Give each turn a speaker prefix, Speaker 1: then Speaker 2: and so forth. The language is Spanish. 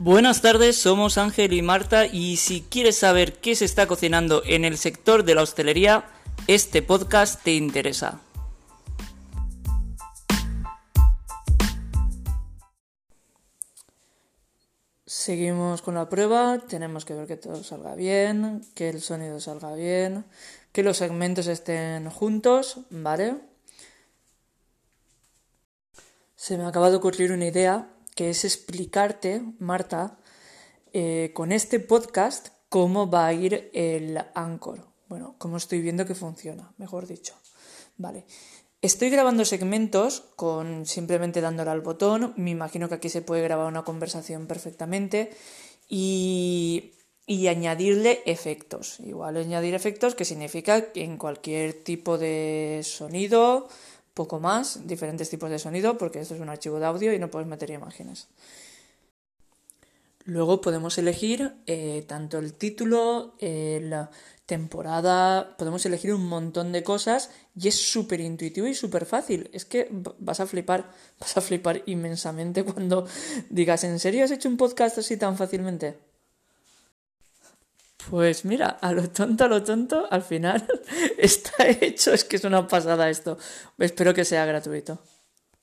Speaker 1: Buenas tardes, somos Ángel y Marta y si quieres saber qué se está cocinando en el sector de la hostelería, este podcast te interesa. Seguimos con la prueba, tenemos que ver que todo salga bien, que el sonido salga bien, que los segmentos estén juntos, ¿vale? Se me acaba de ocurrir una idea que es explicarte, Marta, eh, con este podcast cómo va a ir el Anchor. Bueno, cómo estoy viendo que funciona, mejor dicho. Vale. Estoy grabando segmentos con simplemente dándole al botón. Me imagino que aquí se puede grabar una conversación perfectamente. Y, y añadirle efectos. Igual añadir efectos que significa que en cualquier tipo de sonido, poco más, diferentes tipos de sonido, porque esto es un archivo de audio y no puedes meter imágenes. Luego podemos elegir eh, tanto el título, eh, la temporada, podemos elegir un montón de cosas y es súper intuitivo y súper fácil. Es que vas a flipar, vas a flipar inmensamente cuando digas, ¿en serio has hecho un podcast así tan fácilmente? Pues mira, a lo tonto, a lo tonto, al final está hecho. Es que es una pasada esto. Espero que sea gratuito.